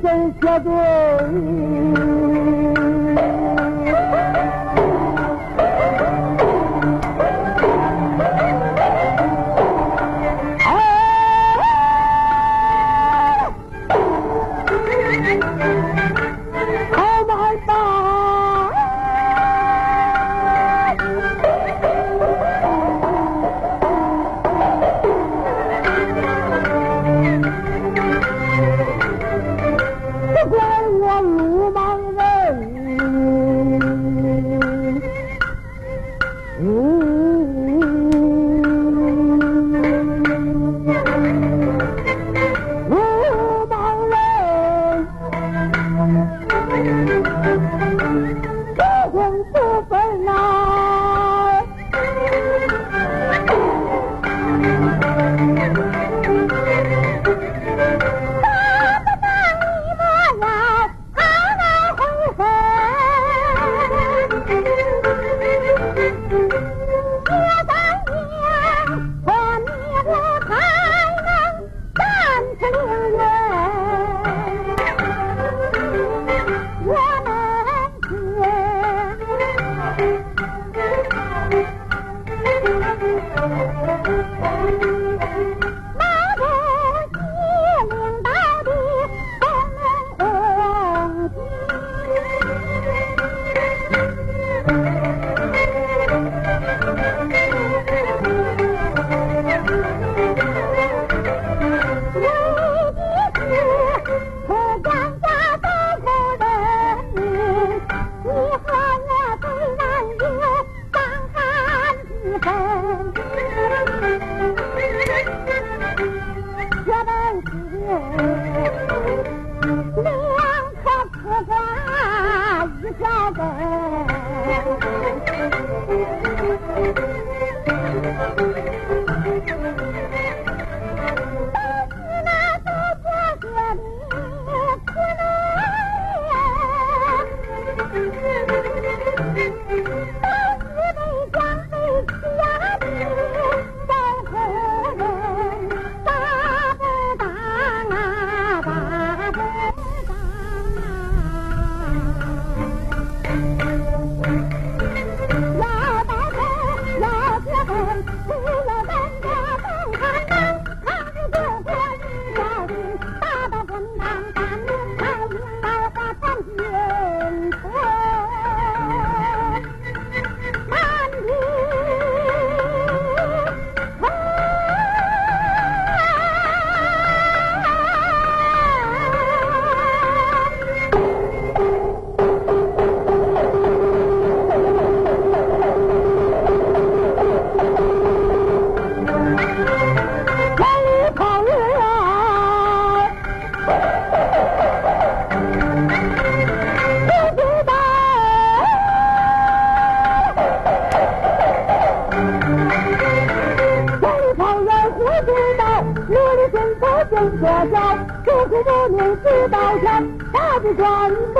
consciência do पर ना का 学校，刻苦磨练直到天，大的全部